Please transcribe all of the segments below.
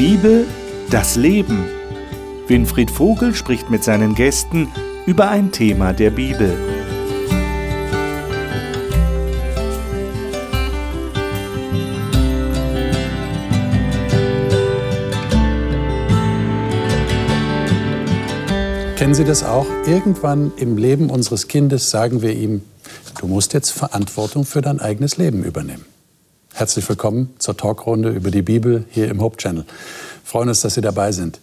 Bibel, das Leben. Winfried Vogel spricht mit seinen Gästen über ein Thema der Bibel. Kennen Sie das auch? Irgendwann im Leben unseres Kindes sagen wir ihm, du musst jetzt Verantwortung für dein eigenes Leben übernehmen. Herzlich willkommen zur Talkrunde über die Bibel hier im Hope Channel. freuen uns, dass Sie dabei sind.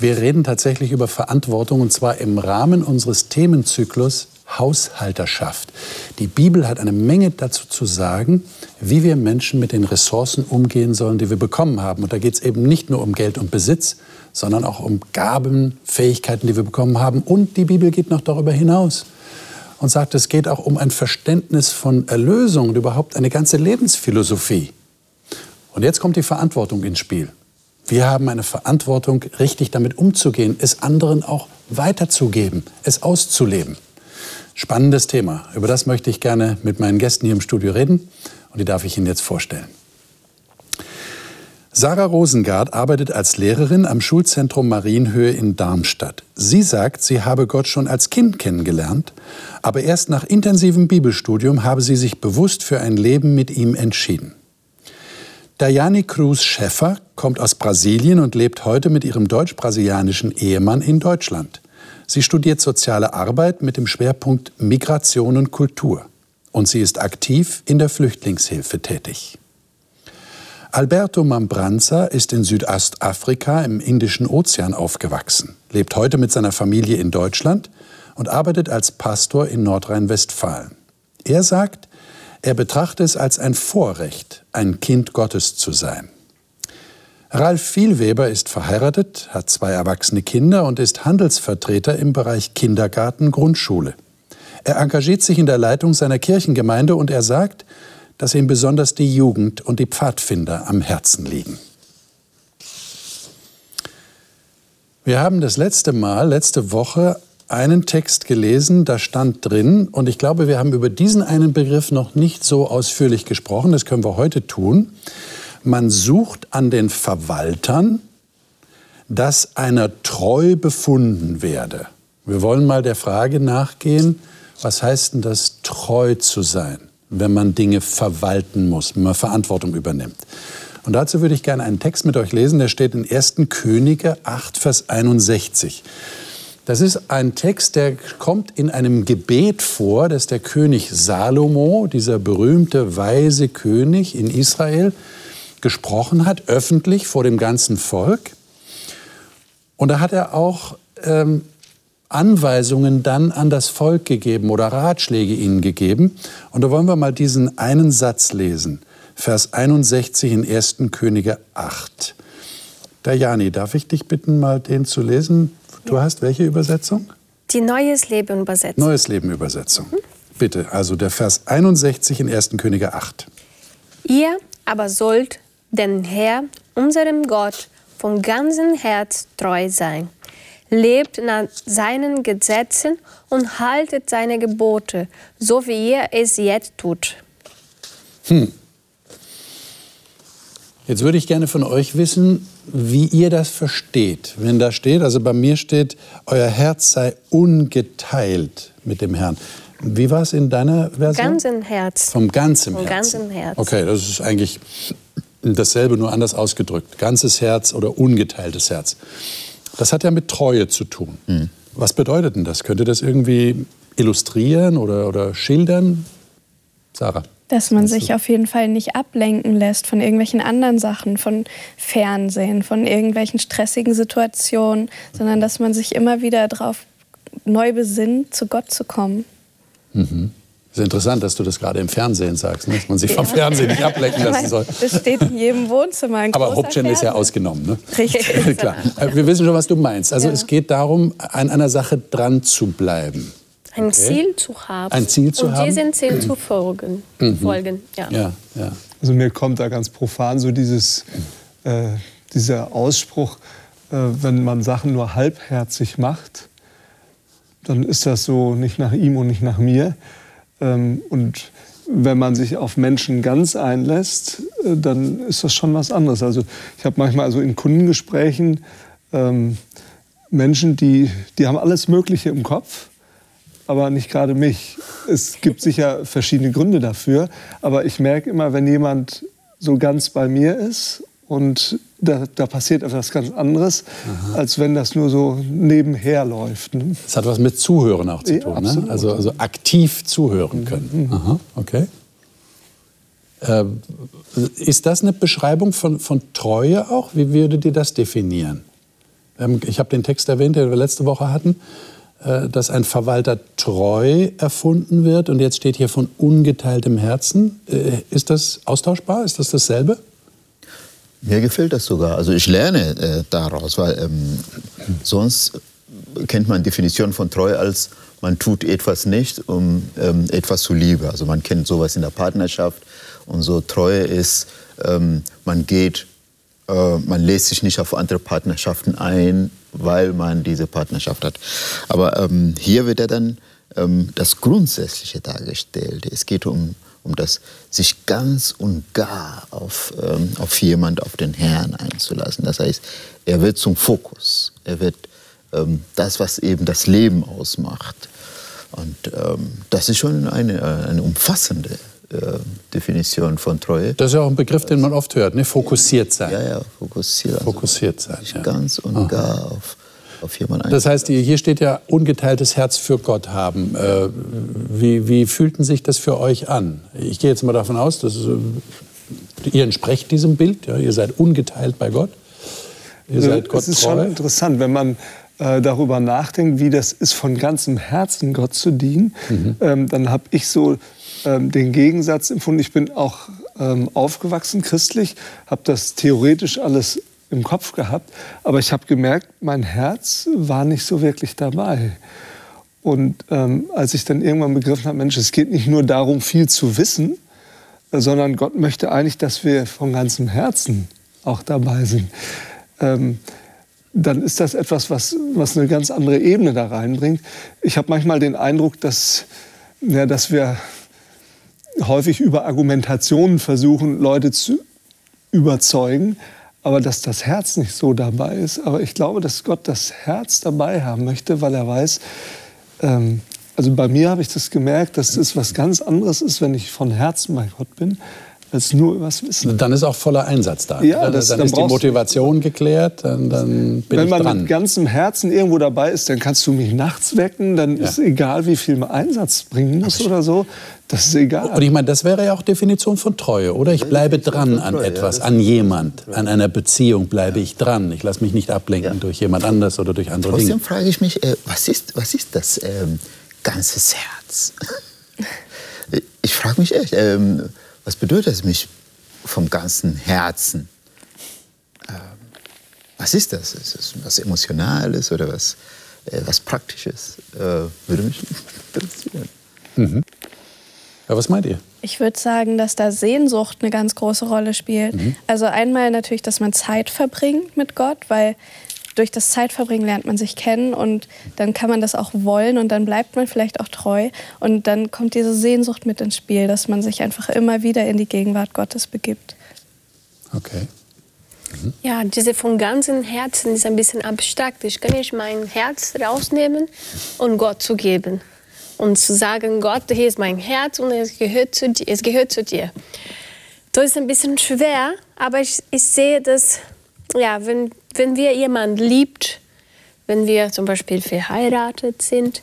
Wir reden tatsächlich über Verantwortung und zwar im Rahmen unseres Themenzyklus Haushalterschaft. Die Bibel hat eine Menge dazu zu sagen, wie wir Menschen mit den Ressourcen umgehen sollen, die wir bekommen haben. Und da geht es eben nicht nur um Geld und Besitz, sondern auch um Gaben, Fähigkeiten, die wir bekommen haben. Und die Bibel geht noch darüber hinaus und sagt, es geht auch um ein Verständnis von Erlösung und überhaupt eine ganze Lebensphilosophie. Und jetzt kommt die Verantwortung ins Spiel. Wir haben eine Verantwortung, richtig damit umzugehen, es anderen auch weiterzugeben, es auszuleben. Spannendes Thema. Über das möchte ich gerne mit meinen Gästen hier im Studio reden und die darf ich Ihnen jetzt vorstellen. Sarah Rosengart arbeitet als Lehrerin am Schulzentrum Marienhöhe in Darmstadt. Sie sagt, sie habe Gott schon als Kind kennengelernt, aber erst nach intensivem Bibelstudium habe sie sich bewusst für ein Leben mit ihm entschieden. Dayani Cruz Schäffer kommt aus Brasilien und lebt heute mit ihrem deutsch-brasilianischen Ehemann in Deutschland. Sie studiert soziale Arbeit mit dem Schwerpunkt Migration und Kultur. Und sie ist aktiv in der Flüchtlingshilfe tätig. Alberto Mambranza ist in Südostafrika im Indischen Ozean aufgewachsen, lebt heute mit seiner Familie in Deutschland und arbeitet als Pastor in Nordrhein-Westfalen. Er sagt, er betrachte es als ein Vorrecht, ein Kind Gottes zu sein. Ralf Vielweber ist verheiratet, hat zwei erwachsene Kinder und ist Handelsvertreter im Bereich Kindergarten, Grundschule. Er engagiert sich in der Leitung seiner Kirchengemeinde und er sagt, dass ihm besonders die Jugend und die Pfadfinder am Herzen liegen. Wir haben das letzte Mal, letzte Woche, einen Text gelesen, da stand drin, und ich glaube, wir haben über diesen einen Begriff noch nicht so ausführlich gesprochen, das können wir heute tun. Man sucht an den Verwaltern, dass einer treu befunden werde. Wir wollen mal der Frage nachgehen, was heißt denn das, treu zu sein? Wenn man Dinge verwalten muss, wenn man Verantwortung übernimmt. Und dazu würde ich gerne einen Text mit euch lesen, der steht in 1. Könige 8, Vers 61. Das ist ein Text, der kommt in einem Gebet vor, das der König Salomo, dieser berühmte weise König in Israel, gesprochen hat, öffentlich vor dem ganzen Volk. Und da hat er auch ähm, Anweisungen dann an das Volk gegeben oder Ratschläge ihnen gegeben. Und da wollen wir mal diesen einen Satz lesen. Vers 61 in 1. Könige 8. Dajani, darf ich dich bitten, mal den zu lesen? Du hast welche Übersetzung? Die Neues Leben Übersetzung. Neues Leben Übersetzung. Mhm. Bitte, also der Vers 61 in 1. Könige 8. Ihr aber sollt den Herr, unserem Gott, von ganzem Herz treu sein lebt nach seinen Gesetzen und haltet seine Gebote, so wie ihr es jetzt tut. Hm. Jetzt würde ich gerne von euch wissen, wie ihr das versteht. Wenn da steht, also bei mir steht, euer Herz sei ungeteilt mit dem Herrn. Wie war es in deiner Version? Ganzen Herz. Vom ganzen Vom Herzen. ganzen Herz. Okay, das ist eigentlich dasselbe, nur anders ausgedrückt. Ganzes Herz oder ungeteiltes Herz. Das hat ja mit Treue zu tun. Mhm. Was bedeutet denn das? Könnt ihr das irgendwie illustrieren oder, oder schildern? Sarah. Dass man sich auf jeden Fall nicht ablenken lässt von irgendwelchen anderen Sachen, von Fernsehen, von irgendwelchen stressigen Situationen, sondern dass man sich immer wieder darauf neu besinnt, zu Gott zu kommen. Mhm. Es ist interessant, dass du das gerade im Fernsehen sagst, ne? dass man sich vom Fernsehen nicht ablenken lassen soll. Das steht in jedem Wohnzimmer. Ein Aber Hauptchannel ist ja ausgenommen. Ne? Richtig. Klar. Äh, wir wissen schon, was du meinst. Also ja. es geht darum, an einer Sache dran zu bleiben. Ein okay. Ziel zu haben. Ein Ziel zu und haben. Und diesem Ziel zu folgen. Mhm. folgen ja. Ja, ja. Also mir kommt da ganz profan so dieses, äh, dieser Ausspruch, äh, wenn man Sachen nur halbherzig macht, dann ist das so nicht nach ihm und nicht nach mir, und wenn man sich auf Menschen ganz einlässt, äh, dann ist das schon was anderes. Also ich habe manchmal also in Kundengesprächen ähm, Menschen, die, die haben alles Mögliche im Kopf, aber nicht gerade mich. Es gibt sicher verschiedene Gründe dafür, aber ich merke immer, wenn jemand so ganz bei mir ist und da, da passiert etwas ganz anderes, Aha. als wenn das nur so nebenher läuft. Ne? Das hat was mit Zuhören auch zu ja, tun, ne? also, also aktiv zuhören können. Mhm. Aha, okay. Äh, ist das eine Beschreibung von, von Treue auch? Wie würdet ihr das definieren? Ähm, ich habe den Text erwähnt, den wir letzte Woche hatten, äh, dass ein Verwalter treu erfunden wird und jetzt steht hier von ungeteiltem Herzen. Äh, ist das austauschbar? Ist das dasselbe? Mir gefällt das sogar. Also ich lerne äh, daraus, weil ähm, sonst kennt man Definition von Treue als man tut etwas nicht, um ähm, etwas zu lieben. Also man kennt sowas in der Partnerschaft und so Treue ist, ähm, man geht äh, man lässt sich nicht auf andere Partnerschaften ein, weil man diese Partnerschaft hat. Aber ähm, hier wird ja dann ähm, das Grundsätzliche dargestellt. Es geht um, um das sich ganz und gar auf, ähm, auf jemand, auf den Herrn einzulassen. Das heißt, er wird zum Fokus. Er wird ähm, das, was eben das Leben ausmacht. Und ähm, das ist schon eine, eine umfassende äh, Definition von Treue. Das ist ja auch ein Begriff, den man oft hört, ne? fokussiert sein. Ja, ja, fokussiert. Also fokussiert sein. Ja. Ganz und Aha. gar auf, auf jemanden. Das heißt, hier steht ja ungeteiltes Herz für Gott haben. Äh, wie, wie fühlten sich das für euch an? Ich gehe jetzt mal davon aus, dass äh, ihr entsprecht diesem Bild. Ja? Ihr seid ungeteilt bei Gott. Ihr seid Gott Es ist treu. schon interessant, wenn man äh, darüber nachdenkt, wie das ist, von ganzem Herzen Gott zu dienen, mhm. ähm, dann habe ich so ähm, den Gegensatz empfunden. Ich bin auch ähm, aufgewachsen christlich, habe das theoretisch alles im Kopf gehabt, aber ich habe gemerkt, mein Herz war nicht so wirklich dabei. Und ähm, als ich dann irgendwann begriffen habe, Mensch, es geht nicht nur darum, viel zu wissen, sondern Gott möchte eigentlich, dass wir von ganzem Herzen auch dabei sind. Ähm, dann ist das etwas, was, was eine ganz andere Ebene da reinbringt. Ich habe manchmal den Eindruck, dass, ja, dass wir häufig über Argumentationen versuchen, Leute zu überzeugen, aber dass das Herz nicht so dabei ist. Aber ich glaube, dass Gott das Herz dabei haben möchte, weil er weiß, ähm, also bei mir habe ich das gemerkt, dass es was ganz anderes ist, wenn ich von Herzen bei Gott bin, als nur übers Wissen. Dann ist auch voller Einsatz da. Ja, das, dann, dann ist die Motivation geklärt, dann, dann bin Wenn man dran. mit ganzem Herzen irgendwo dabei ist, dann kannst du mich nachts wecken, dann ja. ist egal, wie viel man Einsatz bringen muss oder so. Das ist egal. Und ich meine, das wäre ja auch Definition von Treue, oder? Ich bleibe dran an etwas, an jemand, an einer Beziehung bleibe ich dran. Ich lasse mich nicht ablenken ja. durch jemand anders oder durch andere Trotzdem Dinge. Trotzdem frage ich mich, äh, was, ist, was ist das ähm, ganzes Herz? ich frage mich echt, ähm, was bedeutet es mich vom ganzen Herzen? Ähm, was ist das? Ist das was Emotionales oder was, äh, was Praktisches? Äh, würde mich interessieren. Mhm. Ja, was meint ihr? Ich würde sagen, dass da Sehnsucht eine ganz große Rolle spielt. Mhm. Also einmal natürlich, dass man Zeit verbringt mit Gott, weil durch das Zeitverbringen lernt man sich kennen und dann kann man das auch wollen und dann bleibt man vielleicht auch treu und dann kommt diese Sehnsucht mit ins Spiel, dass man sich einfach immer wieder in die Gegenwart Gottes begibt. Okay. Mhm. Ja, diese von ganzem Herzen ist ein bisschen abstrakt. Ich kann nicht mein Herz rausnehmen und Gott zu geben und zu sagen, Gott, hier ist mein Herz und es gehört zu dir. Es gehört zu dir. Das ist ein bisschen schwer, aber ich, ich sehe das, ja, wenn, wenn wir jemanden liebt, wenn wir zum Beispiel verheiratet sind,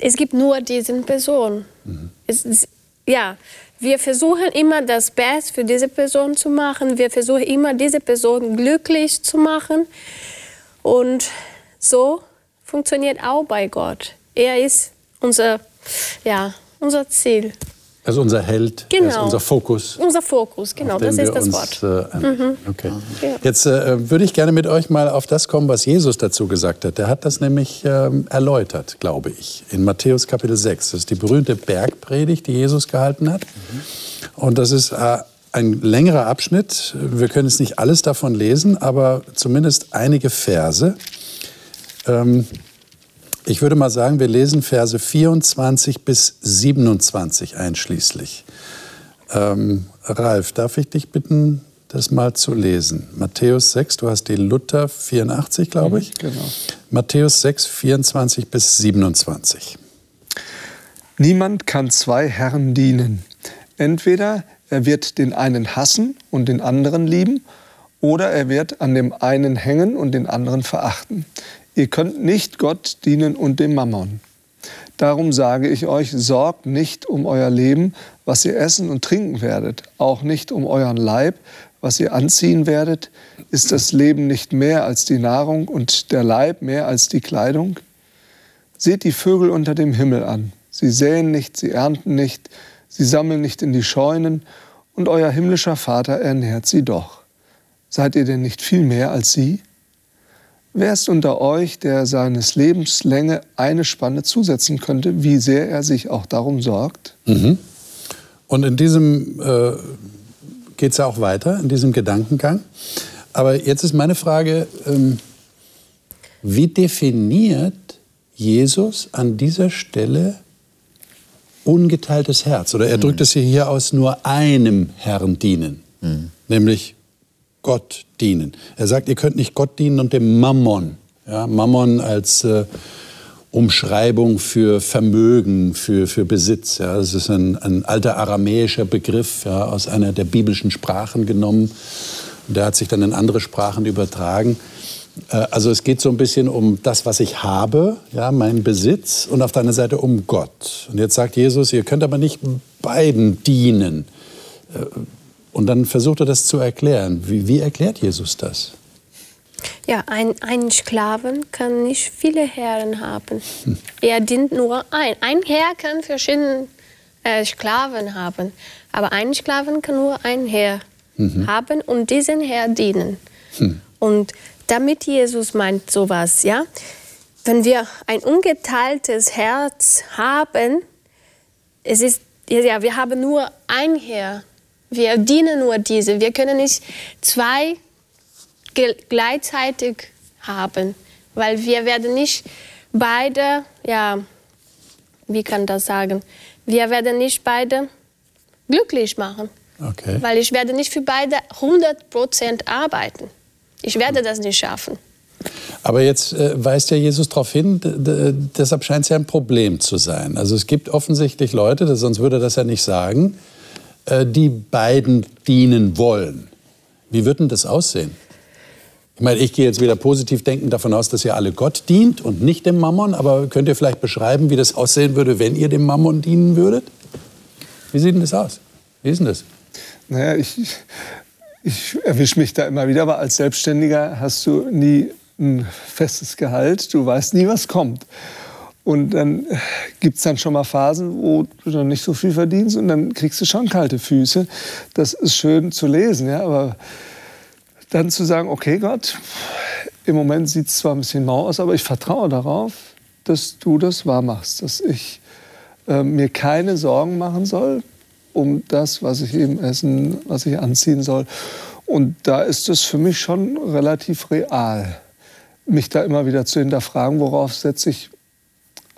es gibt nur diese Person. Mhm. Es, ja, wir versuchen immer das Beste für diese Person zu machen. Wir versuchen immer diese Person glücklich zu machen. Und so funktioniert auch bei Gott. Er ist unser, ja, unser Ziel. Also unser Held, genau. unser Fokus. Unser Fokus, genau, das ist das uns, Wort. Äh, mhm. okay. Ja. Jetzt äh, würde ich gerne mit euch mal auf das kommen, was Jesus dazu gesagt hat. Der hat das nämlich ähm, erläutert, glaube ich, in Matthäus Kapitel 6. Das ist die berühmte Bergpredigt, die Jesus gehalten hat. Mhm. Und das ist äh, ein längerer Abschnitt. Wir können jetzt nicht alles davon lesen, aber zumindest einige Verse. Ähm, Ich würde mal sagen, wir lesen Verse 24 bis 27 einschließlich. Ähm, Ralf, darf ich dich bitten, das mal zu lesen? Matthäus 6, du hast die Luther 84, glaube ich. Mhm, genau. Matthäus 6, 24 bis 27. Niemand kann zwei Herren dienen. Entweder er wird den einen hassen und den anderen lieben, oder er wird an dem einen hängen und den anderen verachten. Ihr könnt nicht Gott dienen und dem Mammon. Darum sage ich euch, sorgt nicht um euer Leben, was ihr essen und trinken werdet, auch nicht um euren Leib, was ihr anziehen werdet. Ist das Leben nicht mehr als die Nahrung und der Leib mehr als die Kleidung? Seht die Vögel unter dem Himmel an. Sie säen nicht, sie ernten nicht, sie sammeln nicht in die Scheunen, und euer himmlischer Vater ernährt sie doch. Seid ihr denn nicht viel mehr als sie? Wer ist unter euch, der seines Lebens Länge eine Spanne zusetzen könnte, wie sehr er sich auch darum sorgt? Mhm. Und in diesem äh, geht es ja auch weiter, in diesem Gedankengang. Aber jetzt ist meine Frage, ähm, wie definiert Jesus an dieser Stelle ungeteiltes Herz. Oder er mhm. drückt es hier aus, nur einem Herrn dienen, mhm. nämlich Gott dienen. Er sagt, ihr könnt nicht Gott dienen und dem Mammon. Ja, Mammon als äh, Umschreibung für Vermögen, für, für Besitz. Ja, das ist ein, ein alter aramäischer Begriff ja, aus einer der biblischen Sprachen genommen. der hat sich dann in andere Sprachen übertragen. Äh, also es geht so ein bisschen um das, was ich habe, ja, meinen Besitz und auf der anderen Seite um Gott. Und jetzt sagt Jesus, ihr könnt aber nicht beiden dienen. Äh, und dann versucht er das zu erklären. Wie, wie erklärt Jesus das? Ja, ein, ein Sklaven kann nicht viele Herren haben. Hm. Er dient nur ein. Ein Herr kann verschiedene äh, Sklaven haben, aber ein Sklaven kann nur ein Herr mhm. haben und diesen Herr dienen. Hm. Und damit Jesus meint sowas, ja. Wenn wir ein ungeteiltes Herz haben, es ist, ja, wir haben nur ein Herr. Wir dienen nur diese. Wir können nicht zwei gleichzeitig haben, weil wir werden nicht beide, ja, wie kann das sagen? Wir werden nicht beide glücklich machen. Okay. Weil ich werde nicht für beide 100% arbeiten. Ich werde das nicht schaffen. Aber jetzt äh, weist ja Jesus darauf hin, deshalb scheint es ja ein Problem zu sein. Also es gibt offensichtlich Leute, sonst würde er das ja nicht sagen, die beiden dienen wollen. Wie wird denn das aussehen? Ich meine, ich gehe jetzt wieder positiv denken davon aus, dass ihr alle Gott dient und nicht dem Mammon. Aber könnt ihr vielleicht beschreiben, wie das aussehen würde, wenn ihr dem Mammon dienen würdet? Wie sieht denn das aus? Wie ist denn das? Naja, ich, ich erwische mich da immer wieder, aber als Selbstständiger hast du nie ein festes Gehalt, du weißt nie, was kommt. Und dann gibt es dann schon mal Phasen, wo du dann nicht so viel verdienst und dann kriegst du schon kalte Füße. Das ist schön zu lesen, ja, aber dann zu sagen, okay Gott, im Moment sieht es zwar ein bisschen mau aus, aber ich vertraue darauf, dass du das wahr machst, dass ich äh, mir keine Sorgen machen soll, um das, was ich eben essen, was ich anziehen soll. Und da ist es für mich schon relativ real, mich da immer wieder zu hinterfragen, worauf setze ich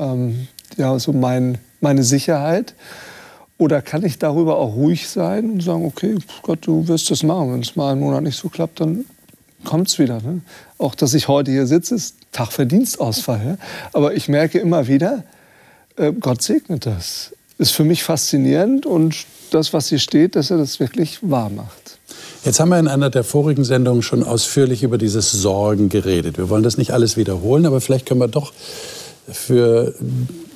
ähm, ja, so mein, meine Sicherheit. Oder kann ich darüber auch ruhig sein und sagen, okay, Gott, du wirst das machen. Wenn es mal einen Monat nicht so klappt, dann kommt es wieder. Ne? Auch, dass ich heute hier sitze, ist Tag für Dienstausfall. Ja? Aber ich merke immer wieder, äh, Gott segnet das ist für mich faszinierend und das, was hier steht, dass er das wirklich wahr macht. Jetzt haben wir in einer der vorigen Sendungen schon ausführlich über dieses Sorgen geredet. Wir wollen das nicht alles wiederholen, aber vielleicht können wir doch für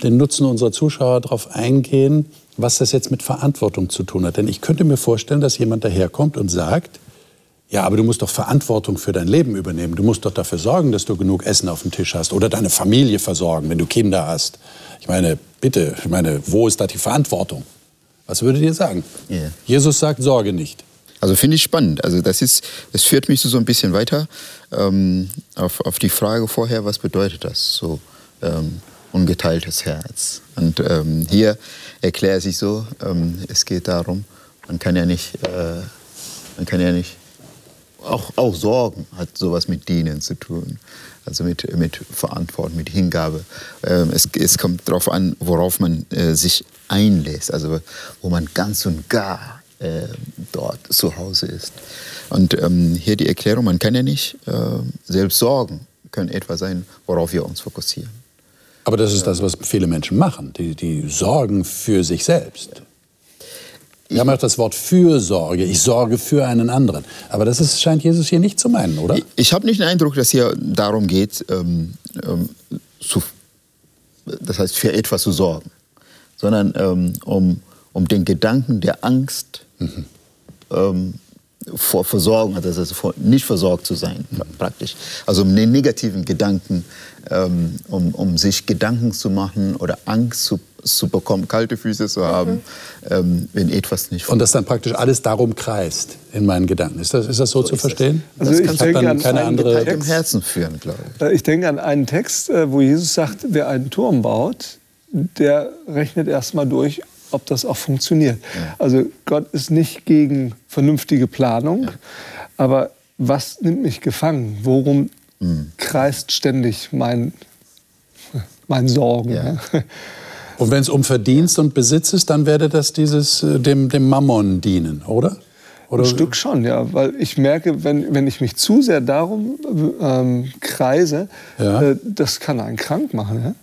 den Nutzen unserer Zuschauer darauf eingehen, was das jetzt mit Verantwortung zu tun hat. Denn ich könnte mir vorstellen, dass jemand daherkommt und sagt, ja, aber du musst doch Verantwortung für dein Leben übernehmen. Du musst doch dafür sorgen, dass du genug Essen auf dem Tisch hast oder deine Familie versorgen, wenn du Kinder hast. Ich meine, bitte, ich meine, wo ist da die Verantwortung? Was würdet ihr sagen? Yeah. Jesus sagt, sorge nicht. Also finde ich spannend. Also das ist, das führt mich so ein bisschen weiter ähm, auf, auf die Frage vorher, was bedeutet das so ähm, ungeteiltes Herz? Und ähm, hier erklärt sich so, ähm, es geht darum, man kann ja nicht, äh, man kann ja nicht auch, auch Sorgen hat sowas mit Dienen zu tun. Also mit, mit Verantwortung, mit Hingabe. Ähm, es, es kommt darauf an, worauf man äh, sich einlässt, also wo man ganz und gar äh, dort zu Hause ist. Und ähm, hier die Erklärung, man kann ja nicht äh, selbst sorgen, können etwas sein, worauf wir uns fokussieren. Aber das ist das, was viele Menschen machen. Die, die sorgen für sich selbst. Wir haben auch das Wort Fürsorge. Ich sorge für einen anderen. Aber das ist, scheint Jesus hier nicht zu meinen, oder? Ich, ich habe nicht den Eindruck, dass hier darum geht, ähm, ähm, zu, das heißt für etwas zu sorgen, sondern ähm, um, um den Gedanken der Angst mhm. Vor Versorgung, also vor nicht versorgt zu sein, mhm. praktisch. Also um den negativen Gedanken, ähm, um, um sich Gedanken zu machen oder Angst zu zu bekommen, kalte Füße zu haben, mhm. ähm, wenn etwas nicht Und dass dann praktisch alles darum kreist in meinen Gedanken. Ist das, ist das so, so zu verstehen? Also das ich denke an keine andere Text. im Herzen führen, glaube ich. Äh, ich denke an einen Text, äh, wo Jesus sagt, wer einen Turm baut, der rechnet erst mal durch, ob das auch funktioniert. Ja. Also Gott ist nicht gegen vernünftige Planung, ja. aber was nimmt mich gefangen? Worum mhm. kreist ständig mein, mein Sorgen? Ja. Und wenn es um Verdienst und Besitz ist, dann werde das dieses äh, dem, dem Mammon dienen, oder? oder? Ein Stück schon, ja. Weil ich merke, wenn, wenn ich mich zu sehr darum ähm, kreise, ja. äh, das kann einen krank machen. Ja?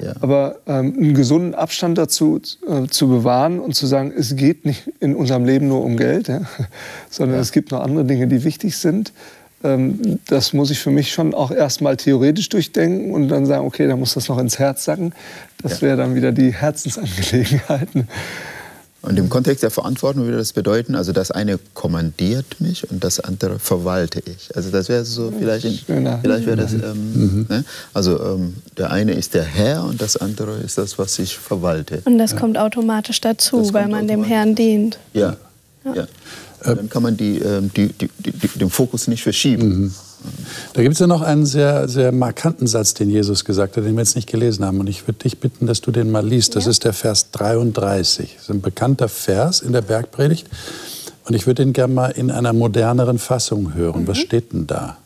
Ja. Aber ähm, einen gesunden Abstand dazu äh, zu bewahren und zu sagen, es geht nicht in unserem Leben nur um Geld, ja? sondern es gibt noch andere Dinge, die wichtig sind. Ähm, das muss ich für mich schon auch erstmal theoretisch durchdenken und dann sagen, okay, da muss das noch ins Herz sacken. Das ja. wäre dann wieder die Herzensangelegenheit. Und im Kontext der Verantwortung würde das bedeuten, also das eine kommandiert mich und das andere verwalte ich. Also das wäre so vielleicht, in, vielleicht wäre das, ähm, mhm. ne? also ähm, der eine ist der Herr und das andere ist das, was ich verwalte. Und das ja. kommt automatisch dazu, das weil man dem Herrn dient. Ja, ja. ja. Dann kann man die, ähm, die, die, den Fokus nicht verschieben. Mhm. Da gibt es ja noch einen sehr, sehr markanten Satz, den Jesus gesagt hat, den wir jetzt nicht gelesen haben. Und ich würde dich bitten, dass du den mal liest. Das ja. ist der Vers 33. Das ist ein bekannter Vers in der Bergpredigt. Und ich würde ihn gerne mal in einer moderneren Fassung hören. Mhm. Was steht denn da?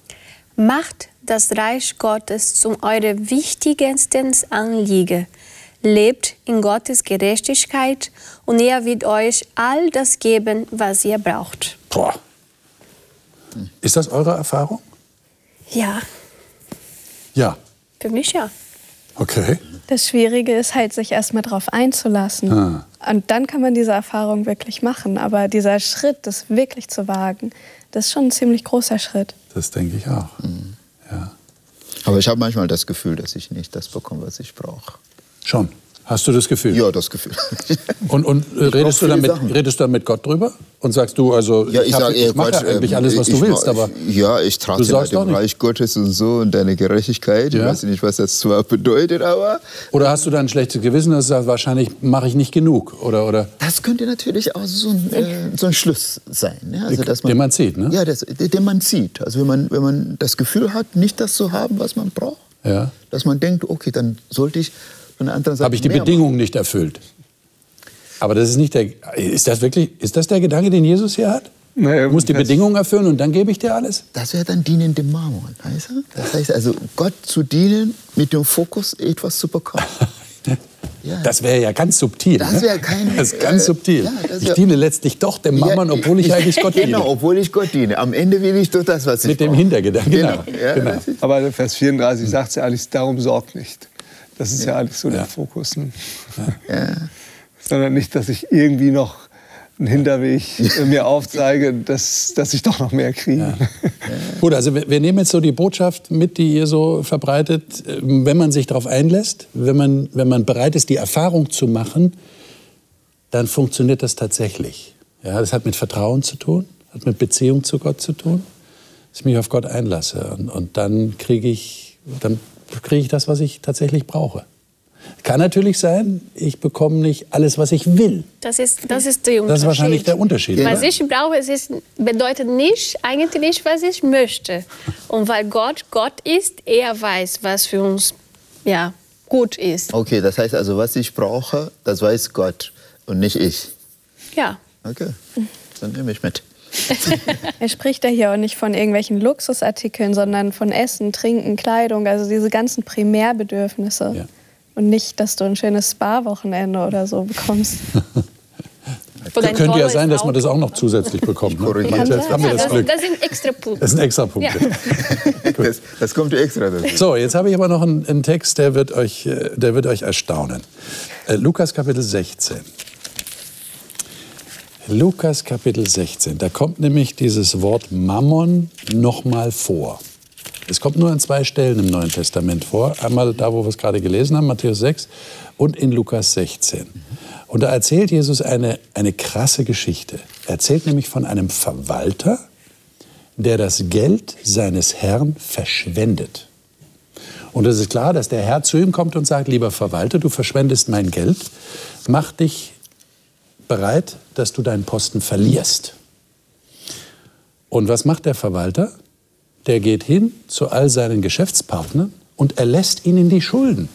Macht das Reich Gottes zum eurem wichtigsten Anliegen. Lebt in Gottes Gerechtigkeit und er wird euch all das geben, was ihr braucht. Boah. Ist das eure Erfahrung? Ja. Ja. Für mich ja. Okay. Das Schwierige ist halt, sich erstmal darauf einzulassen. Ah. Und dann kann man diese Erfahrung wirklich machen. Aber dieser Schritt, das wirklich zu wagen, das ist schon ein ziemlich großer Schritt. Das denke ich auch. Mhm. Ja. Aber ich habe manchmal das Gefühl, dass ich nicht das bekomme, was ich brauche. Schon. Hast du das Gefühl? Ja, das Gefühl. Und, und redest, du dann mit, redest du dann mit Gott drüber? Und sagst du, also ja, ich, ich, sag, ich mache Gott, eigentlich alles, was ich, du willst, aber Ja, ich trage dem Reich Gottes und so und deine Gerechtigkeit. Ja? Ich weiß nicht, was das zwar bedeutet, aber... Oder hast du dann ein schlechtes Gewissen, dass du sagst, wahrscheinlich mache ich nicht genug? Oder, oder? Das könnte natürlich auch so ein, äh, so ein Schluss sein. Ne? Also, dass man, den man zieht, ne? Ja, das, den man zieht. Also wenn man, wenn man das Gefühl hat, nicht das zu haben, was man braucht, ja. dass man denkt, okay, dann sollte ich von der anderen Seite Habe ich die Bedingungen nicht erfüllt. Aber das ist nicht der. Ist das wirklich? Ist das der Gedanke, den Jesus hier hat? Naja, du musst die Bedingungen erfüllen und dann gebe ich dir alles? Das wäre dann dienen dem Mammon, weißt du? Das heißt also, Gott zu dienen, mit dem Fokus etwas zu bekommen. Ja. Das wäre ja ganz subtil. Das ne? wäre kein. Das ist ganz äh, subtil. Ja, ich diene letztlich doch dem Mammon, ja, obwohl ich eigentlich Gott diene. Genau, obwohl ich Gott diene. Am Ende will ich doch das, was ich Mit dem Hintergedanken. Genau. genau. genau. Aber Vers 34 sagt es ja eigentlich, darum sorgt nicht. Das ist ja, ja eigentlich so ja. der Fokus. Ne? Ja. Sondern nicht, dass ich irgendwie noch einen Hinterweg mir aufzeige, dass, dass ich doch noch mehr kriege. Ja. Gut, also wir, wir, nehmen jetzt so die Botschaft mit, die ihr so verbreitet. Wenn man sich darauf einlässt, wenn man, wenn man bereit ist, die Erfahrung zu machen, dann funktioniert das tatsächlich. Ja, das hat mit Vertrauen zu tun, hat mit Beziehung zu Gott zu tun, dass ich mich auf Gott einlasse. Und, und dann kriege ich, dann kriege ich das, was ich tatsächlich brauche. Kann natürlich sein, ich bekomme nicht alles, was ich will. Das ist, das ist der Unterschied. Das ist wahrscheinlich der Unterschied. Was ich brauche, es ist, bedeutet nicht eigentlich, was ich möchte. Und weil Gott Gott ist, er weiß, was für uns ja, gut ist. Okay, das heißt also, was ich brauche, das weiß Gott und nicht ich. Ja. Okay, dann nehme ich mit. er spricht ja hier auch nicht von irgendwelchen Luxusartikeln, sondern von Essen, Trinken, Kleidung, also diese ganzen Primärbedürfnisse. Ja. Und nicht, dass du ein schönes Spa-Wochenende oder so bekommst. Könnte ja sein, dass man das auch noch zusätzlich bekommt. Ne? Manche, haben wir das, Glück. das sind extra Punkte. Das sind extra Punkte. Ja. das, das, kommt extra dazu. So, jetzt habe ich aber noch einen, einen, Text, der wird euch, äh, der wird euch erstaunen. Äh, Lukas Kapitel 16. Lukas Kapitel 16. Da kommt nämlich dieses Wort Mammon nochmal vor. Es kommt nur an zwei Stellen im Neuen Testament vor. Einmal da, wo wir es gerade gelesen haben, Matthäus 6 und in Lukas 16. Und da erzählt Jesus eine, eine krasse Geschichte. Er erzählt nämlich von einem Verwalter, der das Geld seines Herrn verschwendet. Und es ist klar, dass der Herr zu ihm kommt und sagt, lieber Verwalter, du verschwendest mein Geld, mach dich bereit, dass du deinen Posten verlierst. Und was macht der Verwalter? Der geht hin zu all seinen Geschäftspartnern und erlässt ihnen die Schulden.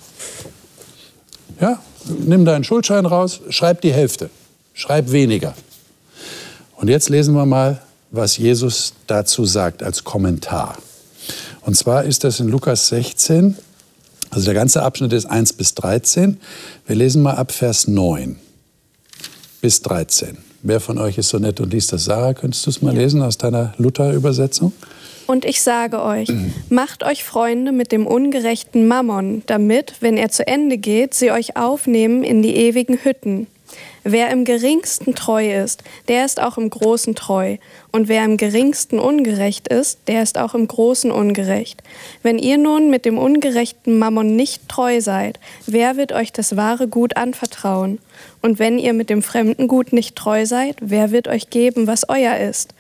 Ja, nimm deinen Schuldschein raus, schreib die Hälfte, schreib weniger. Und jetzt lesen wir mal, was Jesus dazu sagt als Kommentar. Und zwar ist das in Lukas 16, also der ganze Abschnitt ist 1 bis 13. Wir lesen mal ab Vers 9 bis 13. Wer von euch ist so nett und liest das? Sarah, könntest du es mal lesen aus deiner Luther-Übersetzung? Und ich sage euch, macht euch Freunde mit dem ungerechten Mammon, damit, wenn er zu Ende geht, sie euch aufnehmen in die ewigen Hütten. Wer im geringsten treu ist, der ist auch im großen treu. Und wer im geringsten ungerecht ist, der ist auch im großen ungerecht. Wenn ihr nun mit dem ungerechten Mammon nicht treu seid, wer wird euch das wahre Gut anvertrauen? Und wenn ihr mit dem fremden Gut nicht treu seid, wer wird euch geben, was euer ist?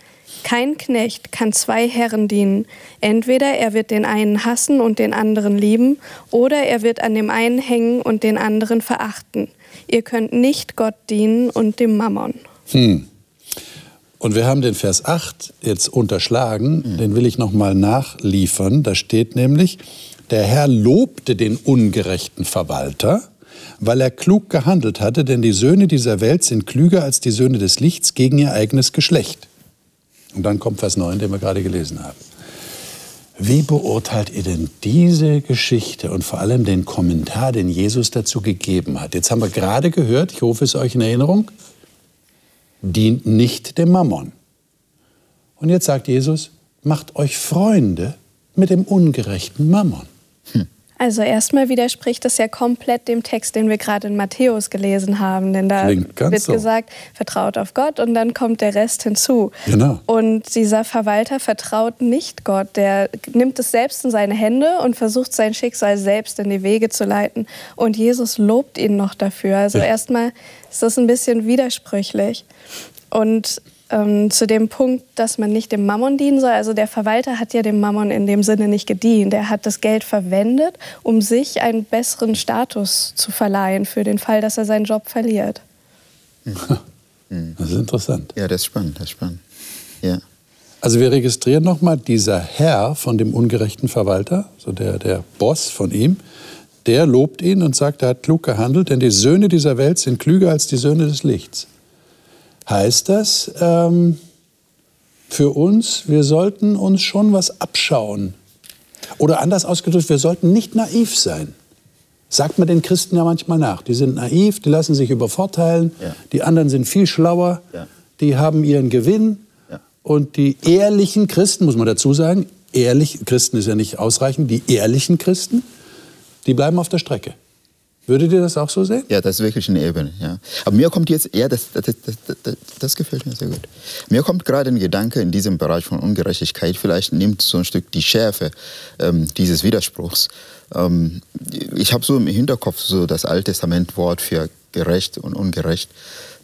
Kein Knecht kann zwei Herren dienen. Entweder er wird den einen hassen und den anderen lieben, oder er wird an dem einen hängen und den anderen verachten. Ihr könnt nicht Gott dienen und dem Mammon. Hm. Und wir haben den Vers 8 jetzt unterschlagen, mhm. den will ich noch mal nachliefern. Da steht nämlich, der Herr lobte den ungerechten Verwalter, weil er klug gehandelt hatte, denn die Söhne dieser Welt sind klüger als die Söhne des Lichts gegen ihr eigenes Geschlecht. Und dann kommt Vers 9, den wir gerade gelesen haben. Wie beurteilt ihr denn diese Geschichte und vor allem den Kommentar, den Jesus dazu gegeben hat? Jetzt haben wir gerade gehört, ich rufe es euch in Erinnerung, dient nicht dem Mammon. Und jetzt sagt Jesus, macht euch Freunde mit dem ungerechten Mammon. Also erstmal widerspricht es ja komplett dem Text, den wir gerade in Matthäus gelesen haben. Denn da wird so. gesagt, vertraut auf Gott und dann kommt der Rest hinzu. Genau. Und dieser Verwalter vertraut nicht Gott. Der nimmt es selbst in seine Hände und versucht sein Schicksal selbst in die Wege zu leiten. Und Jesus lobt ihn noch dafür. Also ja. erstmal ist das ein bisschen widersprüchlich. Und ähm, zu dem Punkt, dass man nicht dem Mammon dienen soll. Also der Verwalter hat ja dem Mammon in dem Sinne nicht gedient. Er hat das Geld verwendet, um sich einen besseren Status zu verleihen für den Fall, dass er seinen Job verliert. Das ist interessant. Ja, das ist spannend, das ist spannend. Ja. Also wir registrieren nochmal, dieser Herr von dem ungerechten Verwalter, so der, der Boss von ihm, der lobt ihn und sagt, er hat klug gehandelt, denn die Söhne dieser Welt sind klüger als die Söhne des Lichts heißt das ähm, für uns, wir sollten uns schon was abschauen. Oder anders ausgedrückt, wir sollten nicht naiv sein. Sagt man den Christen ja manchmal nach. Die sind naiv, die lassen sich übervorteilen, ja. die anderen sind viel schlauer, ja. die haben ihren Gewinn. Ja. Und die ehrlichen Christen, muss man dazu sagen, ehrlich, Christen ist ja nicht ausreichend, die ehrlichen Christen, die bleiben auf der Strecke. Würdet ihr das auch so sehen? Ja, das ist wirklich eine Ebene. Ja. Aber mir kommt jetzt, ja, das, das, das, das, gefällt mir sehr gut. Mir kommt gerade ein Gedanke in diesem Bereich von Ungerechtigkeit. Vielleicht nimmt so ein Stück die Schärfe ähm, dieses Widerspruchs. Ähm, ich habe so im Hinterkopf so das Alttestamentwort für gerecht und ungerecht.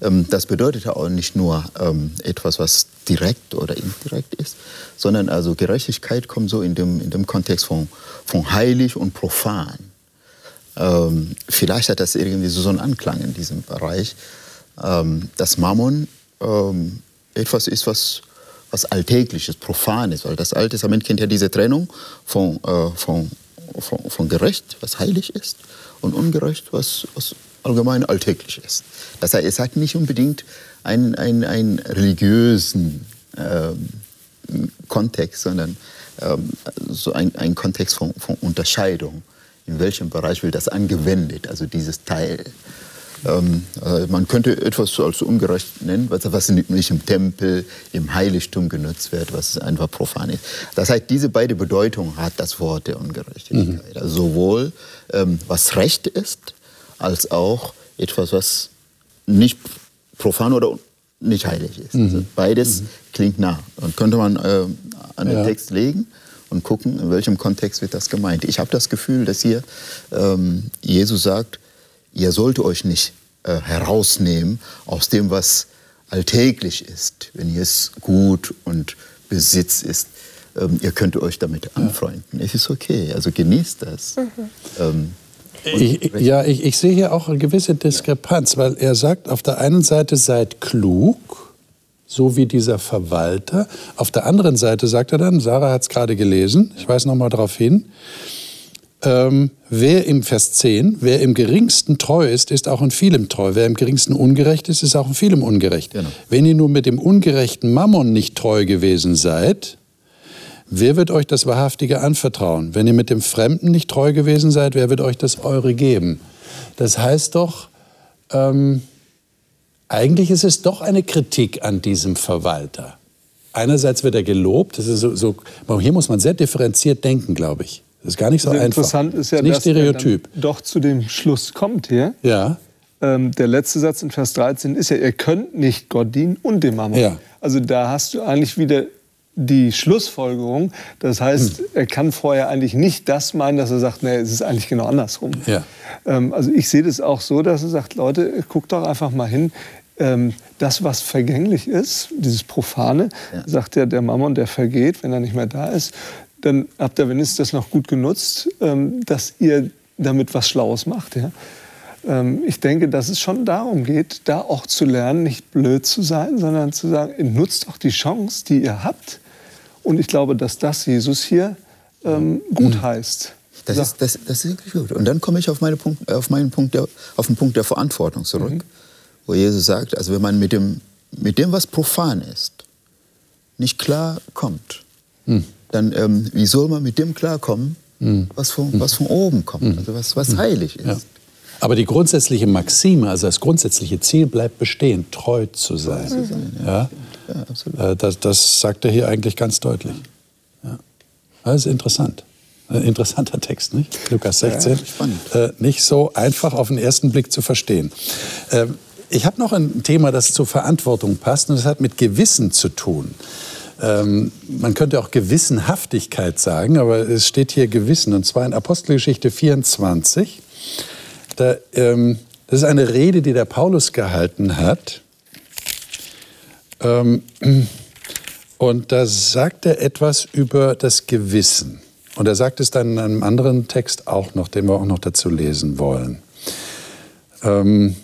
Ähm, das bedeutet auch nicht nur ähm, etwas, was direkt oder indirekt ist, sondern also Gerechtigkeit kommt so in dem, in dem Kontext von, von heilig und profan. Ähm, vielleicht hat das irgendwie so einen Anklang in diesem Bereich, ähm, dass Mammon ähm, etwas ist, was, was Alltägliches, Profanes, weil das Alte Testament kennt ja diese Trennung von, äh, von, von, von gerecht, was heilig ist, und ungerecht, was, was allgemein alltäglich ist. Das heißt, es hat nicht unbedingt einen, einen, einen religiösen ähm, Kontext, sondern ähm, so ein, ein Kontext von, von, Unterscheidung. In welchem Bereich wird das angewendet, also dieses Teil? Ähm, äh, man könnte etwas als ungerecht nennen, was, was nicht im Tempel, im Heiligtum genutzt wird, was einfach profan ist. Das heißt, diese beide Bedeutungen hat das Wort der Ungerechtigkeit. Mhm. Also sowohl ähm, was Recht ist, als auch etwas, was nicht profan oder nicht heilig ist. Mhm. Also beides mhm. klingt nah. Und könnte man äh, an den ja. Text legen und gucken, in welchem Kontext wird das gemeint. Ich habe das Gefühl, dass hier ähm, Jesus sagt, ihr sollt euch nicht äh, herausnehmen aus dem, was alltäglich ist, wenn ihr es gut und Besitz ist. Ähm, ihr könnt euch damit anfreunden. Es ist okay, also genießt das. Mhm. Ähm, ich, ja, ich, ich, sehe hier auch eine gewisse Diskrepanz, weil er sagt, auf der einen Seite seid klug, so wie dieser Verwalter. Auf der anderen Seite sagt er dann, Sarah hat es gerade gelesen, ich weise noch mal darauf hin, ähm, wer im Vers 10, wer im geringsten treu ist, ist auch in vielem treu. Wer im geringsten ungerecht ist, ist auch in vielem ungerecht. Genau. Wenn ihr nur mit dem ungerechten Mammon nicht treu gewesen seid, wer wird euch das Wahrhaftige anvertrauen? Wenn ihr mit dem Fremden nicht treu gewesen seid, wer wird euch das Eure geben? Das heißt doch, ähm, eigentlich ist es doch eine Kritik an diesem Verwalter. Einerseits wird er gelobt, das ist so, so, hier muss man sehr differenziert denken, glaube ich. Das ist gar nicht so einfach. Interessant ist ja, ist nicht dass Stereotyp. er doch zu dem Schluss kommt hier. Ja. Ähm, der letzte Satz in Vers 13 ist ja, ihr könnt nicht Gott dienen und dem Mammon. Ja. Also da hast du eigentlich wieder die Schlussfolgerung. Das heißt, hm. er kann vorher eigentlich nicht das meinen, dass er sagt, nee, es ist eigentlich genau andersrum. Ja. Ähm, also ich sehe das auch so, dass er sagt, Leute, guckt doch einfach mal hin. Ähm, das, was vergänglich ist, dieses Profane, ja. sagt ja der Mammon, der vergeht, wenn er nicht mehr da ist dann habt ihr wenigstens das noch gut genutzt, ähm, dass ihr damit was Schlaues macht. Ja? Ähm, ich denke, dass es schon darum geht, da auch zu lernen, nicht blöd zu sein, sondern zu sagen, nutzt auch die Chance, die ihr habt. Und ich glaube, dass das Jesus hier ähm, gut mhm. heißt. Das ist, das, das ist wirklich gut. Und dann komme ich auf, meine Punkt, auf, meinen Punkt der, auf den Punkt der Verantwortung zurück, mhm. Wo Jesus sagt, also wenn man mit dem, mit dem, was profan ist, nicht klar kommt, mhm dann ähm, wie soll man mit dem klarkommen, mhm. was, von, was von oben kommt, mhm. also was, was hm. heilig ist. Ja. Aber die grundsätzliche Maxime, also das grundsätzliche Ziel bleibt bestehen, treu zu sein. Treu zu sein ja. ja. absolut. Äh, das, das, sagt er hier eigentlich ganz deutlich. Ja. Das ist interessant. Ein interessanter Text, nicht? Lukas 16. Ja, äh, nicht so einfach auf den ersten Blick zu verstehen. Äh, ich habe noch ein Thema, das zur Verantwortung passt, und das hat mit Gewissen zu tun. Ähm, man könnte auch Gewissenhaftigkeit sagen, aber es steht hier Gewissen, und zwar in Apostelgeschichte 24. Da, ähm, das ist eine Rede, die der Paulus gehalten hat. Ähm, und da sagt er etwas über das Gewissen. Und er sagt es dann in einem anderen Text auch noch, den wir auch noch dazu lesen wollen. Ähm,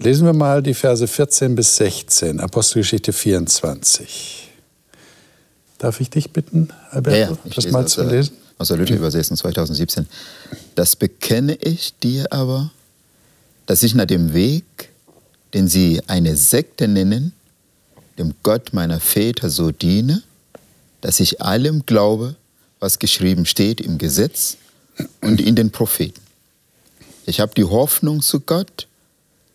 Lesen wir mal die Verse 14 bis 16, Apostelgeschichte 24. Darf ich dich bitten, Alberto, ja, ja. das mal zu lesen? Aus der Luther Übersetzung 2017. Das bekenne ich dir aber, dass ich nach dem Weg, den sie eine Sekte nennen, dem Gott meiner Väter so diene, dass ich allem glaube, was geschrieben steht im Gesetz und in den Propheten. Ich habe die Hoffnung zu Gott,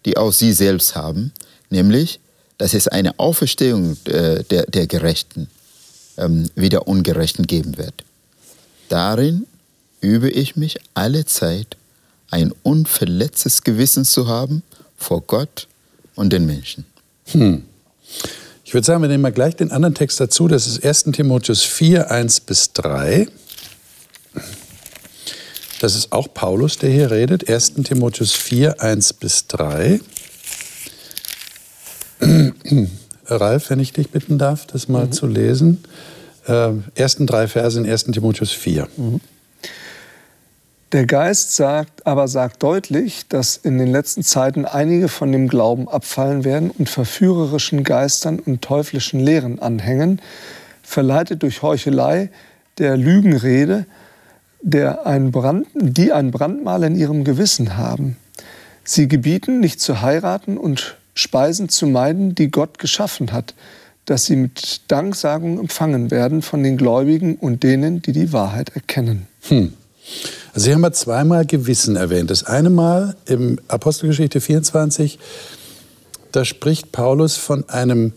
die auch sie selbst haben, nämlich, dass es eine Auferstehung äh, der, der Gerechten ähm, wieder Ungerechten geben wird. Darin übe ich mich alle Zeit, ein unverletztes Gewissen zu haben vor Gott und den Menschen. Hm. Ich würde sagen, wir nehmen mal gleich den anderen Text dazu. Das ist 1. Timotheus 4, 1 bis 3. Das ist auch Paulus, der hier redet. 1. Timotheus 4, 1 bis 3. Ralf, wenn ich dich bitten darf, das mal mhm. zu lesen. Äh, ersten drei Verse in 1. Timotheus 4. Mhm. Der Geist sagt, aber sagt deutlich, dass in den letzten Zeiten einige von dem Glauben abfallen werden und verführerischen Geistern und teuflischen Lehren anhängen, verleitet durch Heuchelei, der Lügenrede, der ein Brand, die ein Brandmal in ihrem Gewissen haben. Sie gebieten, nicht zu heiraten und Speisen zu meiden, die Gott geschaffen hat, dass sie mit Danksagung empfangen werden von den Gläubigen und denen, die die Wahrheit erkennen. Hm. Also Sie haben mal zweimal Gewissen erwähnt. Das eine Mal im Apostelgeschichte 24, da spricht Paulus von einem,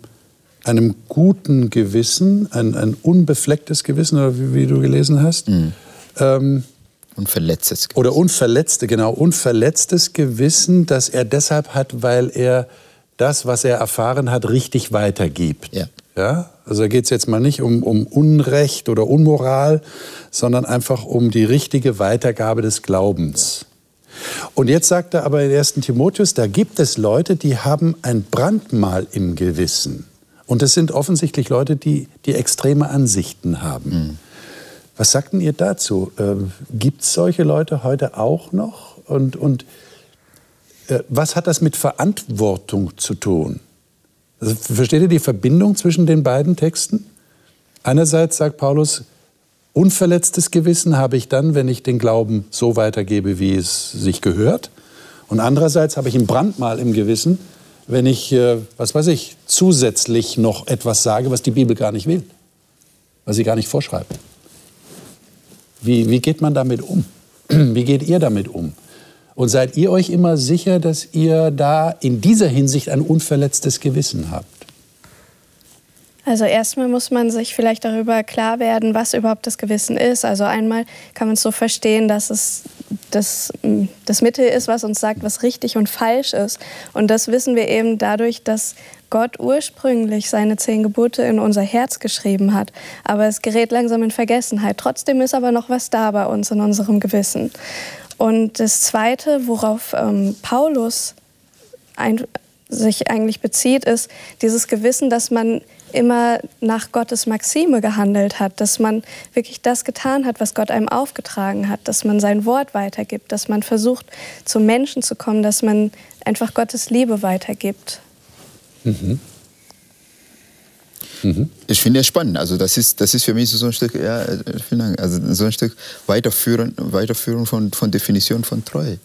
einem guten Gewissen, ein, ein unbeflecktes Gewissen, oder wie, wie du gelesen hast. Mhm. Ähm, unverletztes Gewissen. Oder unverletzte, genau, unverletztes Gewissen, das er deshalb hat, weil er das, was er erfahren hat, richtig weitergibt. Ja. Ja? Also da geht es jetzt mal nicht um, um Unrecht oder Unmoral, sondern einfach um die richtige Weitergabe des Glaubens. Und jetzt sagt er aber in 1. Timotheus, da gibt es Leute, die haben ein Brandmal im Gewissen. Und das sind offensichtlich Leute, die, die extreme Ansichten haben. Mhm. Was sagten ihr dazu? Ähm, gibt es solche Leute heute auch noch? Und, und äh, was hat das mit Verantwortung zu tun? Also, versteht ihr die Verbindung zwischen den beiden Texten? Einerseits sagt Paulus, unverletztes Gewissen habe ich dann, wenn ich den Glauben so weitergebe, wie es sich gehört. Und andererseits habe ich ein Brandmal im Gewissen, wenn ich, äh, was weiß ich, zusätzlich noch etwas sage, was die Bibel gar nicht will, was sie gar nicht vorschreibt. Wie, wie geht man damit um? Wie geht ihr damit um? Und seid ihr euch immer sicher, dass ihr da in dieser Hinsicht ein unverletztes Gewissen habt? Also erstmal muss man sich vielleicht darüber klar werden, was überhaupt das Gewissen ist. Also einmal kann man es so verstehen, dass es das, das Mittel ist, was uns sagt, was richtig und falsch ist. Und das wissen wir eben dadurch, dass Gott ursprünglich seine zehn Gebote in unser Herz geschrieben hat. Aber es gerät langsam in Vergessenheit. Trotzdem ist aber noch was da bei uns in unserem Gewissen. Und das Zweite, worauf ähm, Paulus ein, sich eigentlich bezieht, ist dieses Gewissen, dass man immer nach Gottes Maxime gehandelt hat, dass man wirklich das getan hat, was Gott einem aufgetragen hat, dass man sein Wort weitergibt, dass man versucht, zum Menschen zu kommen, dass man einfach Gottes Liebe weitergibt. Mhm. Ich finde es spannend. Also das ist, das ist für mich so ein Stück, ja, vielen Dank, also so ein Stück Weiterführen, Weiterführen von, von Definition von Treue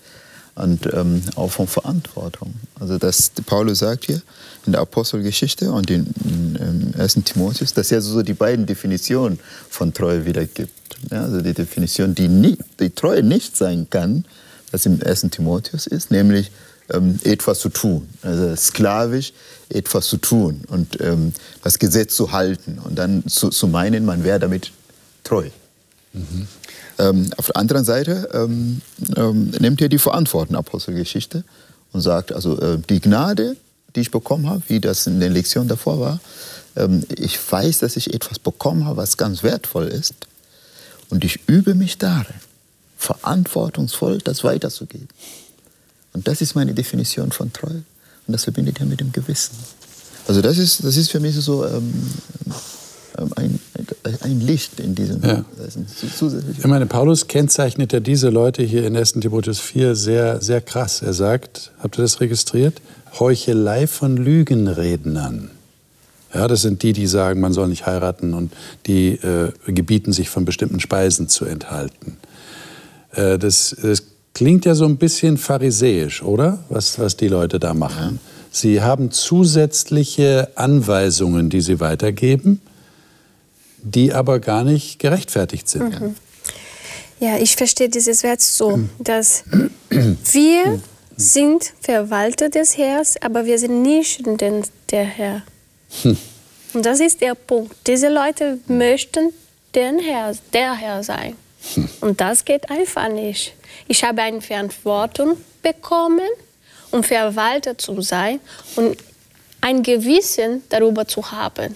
und ähm, auch von Verantwortung. Also das Paulus sagt hier in der Apostelgeschichte und in, in, in 1. Timotheus, dass er so die beiden Definitionen von Treue wiedergibt. Ja, also die Definition, die, nie, die Treue nicht sein kann, was im 1. Timotheus ist, nämlich ähm, etwas zu tun, also sklavisch etwas zu tun und ähm, das Gesetz zu halten und dann zu, zu meinen, man wäre damit treu. Mhm. Ähm, auf der anderen Seite ähm, ähm, nimmt er die Verantwortung Apostelgeschichte und sagt, also äh, die Gnade, die ich bekommen habe, wie das in den Lektionen davor war, ähm, ich weiß, dass ich etwas bekommen habe, was ganz wertvoll ist und ich übe mich darin, verantwortungsvoll das weiterzugeben. Und das ist meine Definition von Treue. Und das verbindet er mit dem Gewissen. Also das ist, das ist für mich so ähm, ähm ein, ein Licht in diesem. Ja. Ich meine, Paulus kennzeichnet ja diese Leute hier in 1. Timotheus 4 sehr, sehr krass. Er sagt, habt ihr das registriert? Heuchelei von Lügenrednern. Ja, das sind die, die sagen, man soll nicht heiraten und die äh, gebieten sich von bestimmten Speisen zu enthalten. Äh, das, das Klingt ja so ein bisschen pharisäisch, oder? Was, was die Leute da machen. Ja. Sie haben zusätzliche Anweisungen, die sie weitergeben, die aber gar nicht gerechtfertigt sind. Mhm. Ja, ich verstehe dieses Wort so, dass wir sind Verwalter des Herrn, aber wir sind nicht den, der Herr. Hm. Und das ist der Punkt. Diese Leute möchten den Herr, der Herr sein. Hm. Und das geht einfach nicht. Ich habe eine Verantwortung bekommen, um Verwalter zu sein und ein Gewissen darüber zu haben.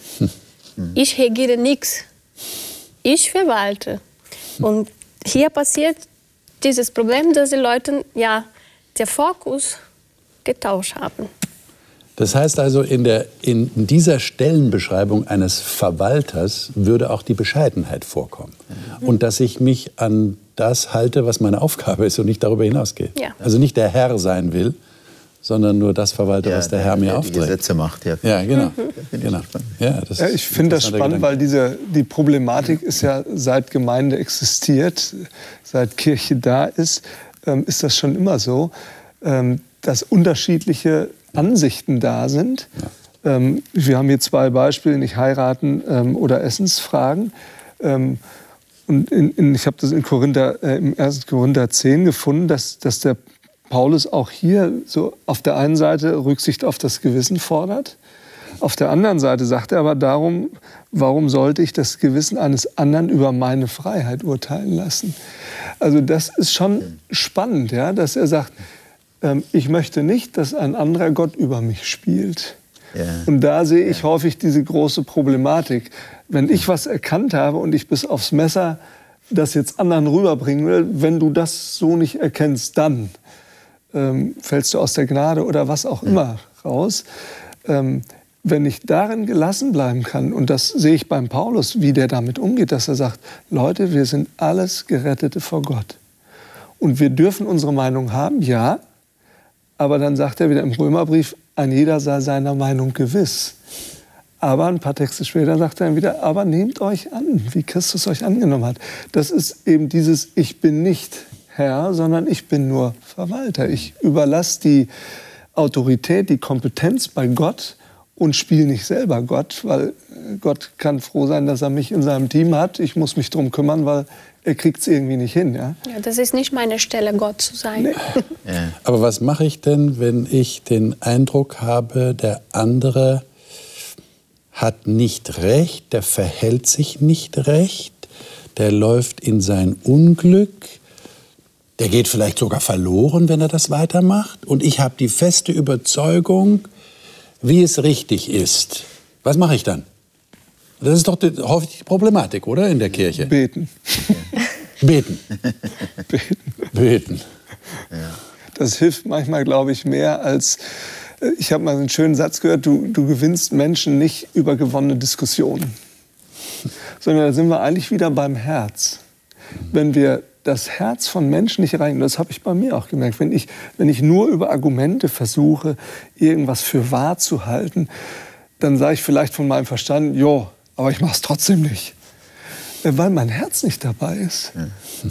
Ich regiere nichts. Ich verwalte. Und hier passiert dieses Problem, dass die Leute ja den Fokus getauscht haben. Das heißt also, in, der, in dieser Stellenbeschreibung eines Verwalters würde auch die Bescheidenheit vorkommen. Mhm. Und dass ich mich an das halte, was meine Aufgabe ist und nicht darüber hinausgehe. Ja. Also nicht der Herr sein will, sondern nur das verwalte, ja, was der, der Herr mir der aufträgt. Die Gesetze macht, ja. Ja, genau. Mhm. genau. Ja, das ja, ich finde das spannend, weil diese, die Problematik ist ja seit Gemeinde existiert, seit Kirche da ist, ähm, ist das schon immer so, ähm, dass unterschiedliche Ansichten da sind. Ähm, wir haben hier zwei Beispiele, nicht heiraten ähm, oder Essensfragen. Ähm, und in, in, ich habe das in Korinther, äh, im 1. Korinther 10 gefunden, dass, dass der Paulus auch hier so auf der einen Seite Rücksicht auf das Gewissen fordert. Auf der anderen Seite sagt er aber darum, warum sollte ich das Gewissen eines anderen über meine Freiheit urteilen lassen? Also das ist schon spannend, ja, dass er sagt, ich möchte nicht, dass ein anderer Gott über mich spielt. Ja. Und da sehe ich ja. häufig diese große Problematik. Wenn ich was erkannt habe und ich bis aufs Messer das jetzt anderen rüberbringen will, wenn du das so nicht erkennst, dann ähm, fällst du aus der Gnade oder was auch immer raus. Ähm, wenn ich darin gelassen bleiben kann, und das sehe ich beim Paulus, wie der damit umgeht, dass er sagt, Leute, wir sind alles Gerettete vor Gott. Und wir dürfen unsere Meinung haben, ja, aber dann sagt er wieder im Römerbrief, ein jeder sei seiner Meinung gewiss. Aber ein paar Texte später sagt er dann wieder, aber nehmt euch an, wie Christus euch angenommen hat. Das ist eben dieses, ich bin nicht Herr, sondern ich bin nur Verwalter. Ich überlasse die Autorität, die Kompetenz bei Gott und spiele nicht selber Gott, weil Gott kann froh sein, dass er mich in seinem Team hat. Ich muss mich darum kümmern, weil er kriegt es irgendwie nicht hin. Ja? ja, das ist nicht meine Stelle, Gott zu sein. Nee. Ja. Aber was mache ich denn, wenn ich den Eindruck habe, der andere hat nicht recht, der verhält sich nicht recht, der läuft in sein Unglück, der geht vielleicht sogar verloren, wenn er das weitermacht. Und ich habe die feste Überzeugung, wie es richtig ist. Was mache ich dann? Das ist doch die, häufig die Problematik, oder? In der Kirche. Beten. Beten. Beten. Beten. Ja. Das hilft manchmal, glaube ich, mehr als. Äh, ich habe mal einen schönen Satz gehört: du, du gewinnst Menschen nicht über gewonnene Diskussionen. Sondern da sind wir eigentlich wieder beim Herz. Wenn wir das Herz von Menschen nicht erreichen, das habe ich bei mir auch gemerkt, wenn ich, wenn ich nur über Argumente versuche, irgendwas für wahr zu halten, dann sage ich vielleicht von meinem Verstand, jo, aber ich mache es trotzdem nicht. Äh, weil mein Herz nicht dabei ist.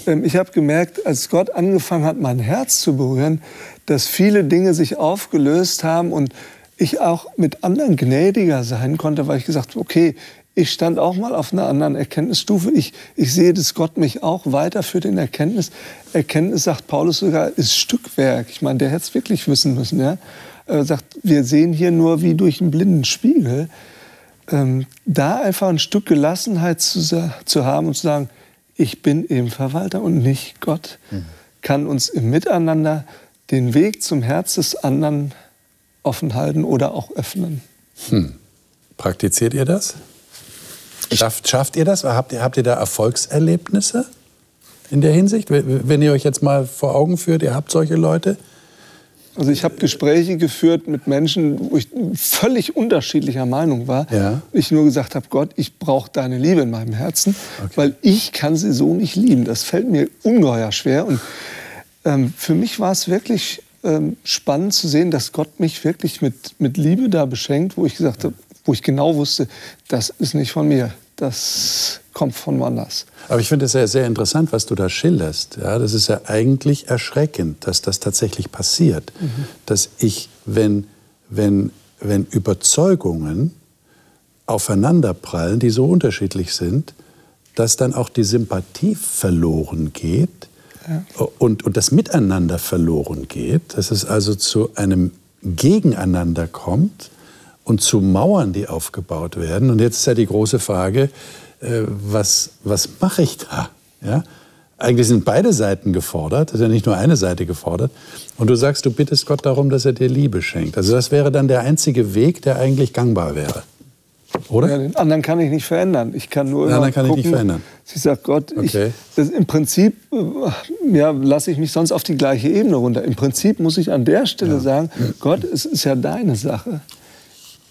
Ähm, ich habe gemerkt, als Gott angefangen hat, mein Herz zu berühren, dass viele Dinge sich aufgelöst haben und ich auch mit anderen gnädiger sein konnte, weil ich gesagt habe, okay, ich stand auch mal auf einer anderen Erkenntnisstufe. Ich, ich sehe, dass Gott mich auch weiterführt in Erkenntnis. Erkenntnis, sagt Paulus sogar, ist Stückwerk. Ich meine, der hätte es wirklich wissen müssen. Ja? Er sagt, wir sehen hier nur wie durch einen blinden Spiegel ähm, da einfach ein Stück Gelassenheit zu, zu, haben und zu sagen, ich bin eben Verwalter und nicht Gott, mhm. kann uns im Miteinander den Weg zum Herz des anderen offen halten oder auch öffnen. Hm. Praktiziert ihr das? Schafft, schafft ihr das? Habt ihr, habt ihr da Erfolgserlebnisse in der Hinsicht? Wenn ihr euch jetzt mal vor Augen führt, ihr habt solche Leute, also ich habe Gespräche geführt mit Menschen, wo ich völlig unterschiedlicher Meinung war. Ja. Ich nur gesagt habe, Gott, ich brauche deine Liebe in meinem Herzen, okay. weil ich kann sie so nicht lieben. Das fällt mir ungeheuer schwer. Und ähm, für mich war es wirklich ähm, spannend zu sehen, dass Gott mich wirklich mit, mit Liebe da beschenkt, wo ich gesagt habe, wo ich genau wusste, das ist nicht von mir. Das kommt von woanders. Aber ich finde es ja sehr interessant, was du da schilderst. Ja, das ist ja eigentlich erschreckend, dass das tatsächlich passiert. Mhm. Dass ich, wenn, wenn, wenn Überzeugungen aufeinanderprallen, die so unterschiedlich sind, dass dann auch die Sympathie verloren geht ja. und, und das Miteinander verloren geht, dass es also zu einem Gegeneinander kommt und zu Mauern, die aufgebaut werden. Und jetzt ist ja die große Frage, äh, was, was mache ich da? Ja? Eigentlich sind beide Seiten gefordert, es ist ja nicht nur eine Seite gefordert. Und du sagst, du bittest Gott darum, dass er dir Liebe schenkt. Also das wäre dann der einzige Weg, der eigentlich gangbar wäre. Oder? Ja, den anderen kann ich nicht verändern. Ich kann nur den anderen kann gucken, ich nicht verändern. Sie sagt Gott, okay. ich, das, im Prinzip äh, ja, lasse ich mich sonst auf die gleiche Ebene runter. Im Prinzip muss ich an der Stelle ja. sagen, Gott, es ist ja deine Sache.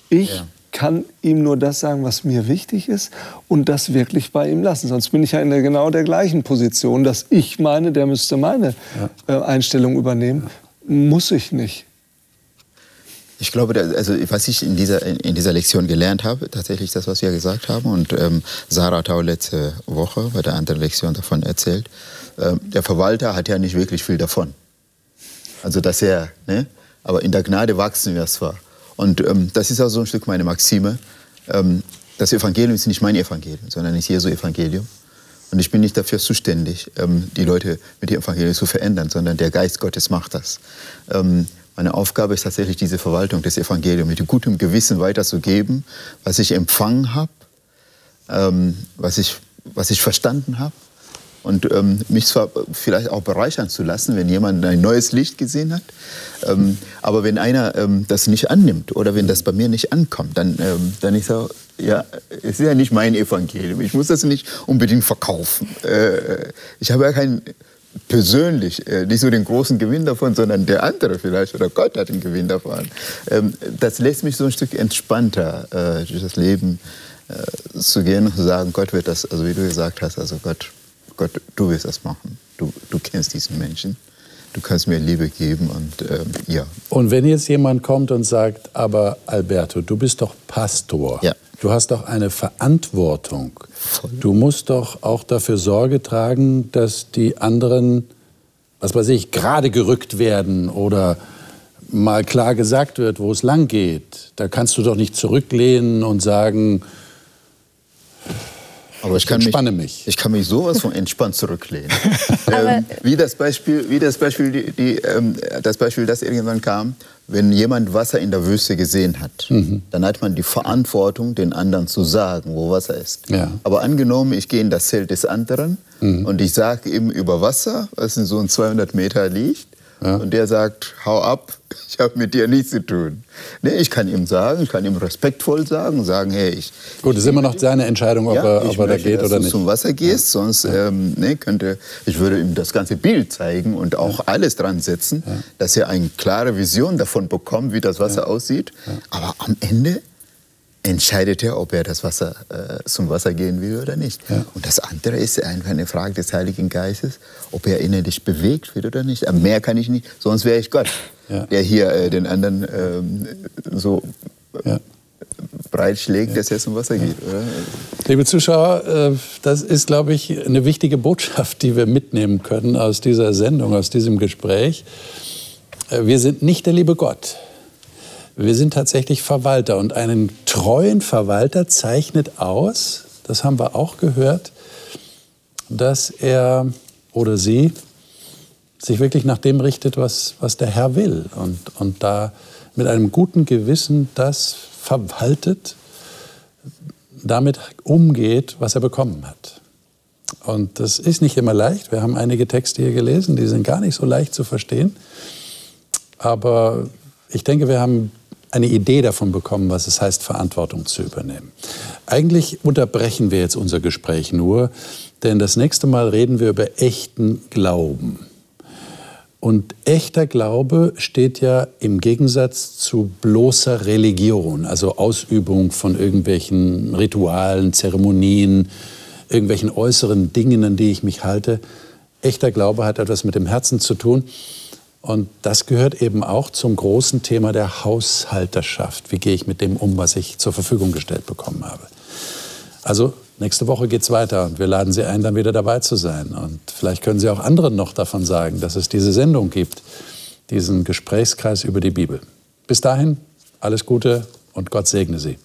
Ich ja kann ihm nur das sagen, was mir wichtig ist und das wirklich bei ihm lassen. Sonst bin ich ja in der, genau der gleichen Position, dass ich meine, der müsste meine ja. äh, Einstellung übernehmen. Muss ich nicht. Ich glaube, also was ich in dieser, in dieser Lektion gelernt habe, tatsächlich das, was wir gesagt haben, und ähm, Sarah auch letzte Woche bei der anderen Lektion davon erzählt, ähm, der Verwalter hat ja nicht wirklich viel davon. Also dass er, ne? aber in der Gnade wachsen wir zwar. Und ähm, das ist auch so ein Stück meine Maxime. Ähm, das Evangelium ist nicht mein Evangelium, sondern ist Jesu Evangelium. Und ich bin nicht dafür zuständig, ähm, die Leute mit dem Evangelium zu verändern, sondern der Geist Gottes macht das. Ähm, meine Aufgabe ist tatsächlich diese Verwaltung des Evangeliums mit gutem Gewissen weiterzugeben, was ich empfangen habe, ähm, was, ich, was ich verstanden habe und ähm, mich zwar vielleicht auch bereichern zu lassen, wenn jemand ein neues Licht gesehen hat, ähm, aber wenn einer ähm, das nicht annimmt oder wenn das bei mir nicht ankommt, dann, ähm, dann ist er, ja, es ist ja nicht mein Evangelium. Ich muss das nicht unbedingt verkaufen. Äh, ich habe ja kein persönlich äh, nicht so den großen Gewinn davon, sondern der andere vielleicht oder Gott hat den Gewinn davon. Ähm, das lässt mich so ein Stück entspannter äh, durch das Leben äh, zu gehen und zu sagen, Gott wird das, also wie du gesagt hast, also Gott Gott, du wirst das machen. Du, du kennst diesen Menschen. Du kannst mir Liebe geben und ähm, ja. Und wenn jetzt jemand kommt und sagt, aber Alberto, du bist doch Pastor. Ja. Du hast doch eine Verantwortung. Voll. Du musst doch auch dafür Sorge tragen, dass die anderen, was weiß ich, gerade gerückt werden oder mal klar gesagt wird, wo es lang geht. Da kannst du doch nicht zurücklehnen und sagen, aber ich, kann entspanne mich, mich. Ich kann mich sowas von entspannt zurücklehnen. ähm, wie das Beispiel, wie das Beispiel, die, die, ähm, das Beispiel, das irgendwann kam, wenn jemand Wasser in der Wüste gesehen hat, mhm. dann hat man die Verantwortung, den anderen zu sagen, wo Wasser ist. Ja. Aber angenommen, ich gehe in das Zelt des anderen mhm. und ich sage ihm über Wasser, was in so ein 200 Meter liegt, ja. Und der sagt, hau ab, ich habe mit dir nichts zu tun. Nee, ich kann ihm sagen, ich kann ihm respektvoll sagen, sagen, hey, ich... Gut, es ist immer noch seine Entscheidung, ob, ja, er, ob er da geht oder nicht. zum Wasser gehst, ja. sonst ähm, nee, könnte, ich würde ihm das ganze Bild zeigen und auch alles dran setzen, dass er eine klare Vision davon bekommt, wie das Wasser aussieht. Aber am Ende entscheidet er, ob er das Wasser, äh, zum Wasser gehen will oder nicht. Ja. Und das andere ist einfach eine Frage des Heiligen Geistes, ob er innerlich bewegt wird oder nicht. Aber mehr kann ich nicht, sonst wäre ich Gott, ja. der hier äh, den anderen ähm, so ja. breitschlägt, dass er zum Wasser geht. Oder? Liebe Zuschauer, äh, das ist, glaube ich, eine wichtige Botschaft, die wir mitnehmen können aus dieser Sendung, aus diesem Gespräch. Äh, wir sind nicht der liebe Gott. Wir sind tatsächlich Verwalter und einen treuen Verwalter zeichnet aus, das haben wir auch gehört, dass er oder sie sich wirklich nach dem richtet, was, was der Herr will und, und da mit einem guten Gewissen das verwaltet, damit umgeht, was er bekommen hat. Und das ist nicht immer leicht. Wir haben einige Texte hier gelesen, die sind gar nicht so leicht zu verstehen. Aber ich denke, wir haben eine Idee davon bekommen, was es heißt, Verantwortung zu übernehmen. Eigentlich unterbrechen wir jetzt unser Gespräch nur, denn das nächste Mal reden wir über echten Glauben. Und echter Glaube steht ja im Gegensatz zu bloßer Religion, also Ausübung von irgendwelchen Ritualen, Zeremonien, irgendwelchen äußeren Dingen, an die ich mich halte. Echter Glaube hat etwas mit dem Herzen zu tun. Und das gehört eben auch zum großen Thema der Haushalterschaft. Wie gehe ich mit dem um, was ich zur Verfügung gestellt bekommen habe? Also nächste Woche geht es weiter und wir laden Sie ein, dann wieder dabei zu sein. Und vielleicht können Sie auch anderen noch davon sagen, dass es diese Sendung gibt, diesen Gesprächskreis über die Bibel. Bis dahin, alles Gute und Gott segne Sie.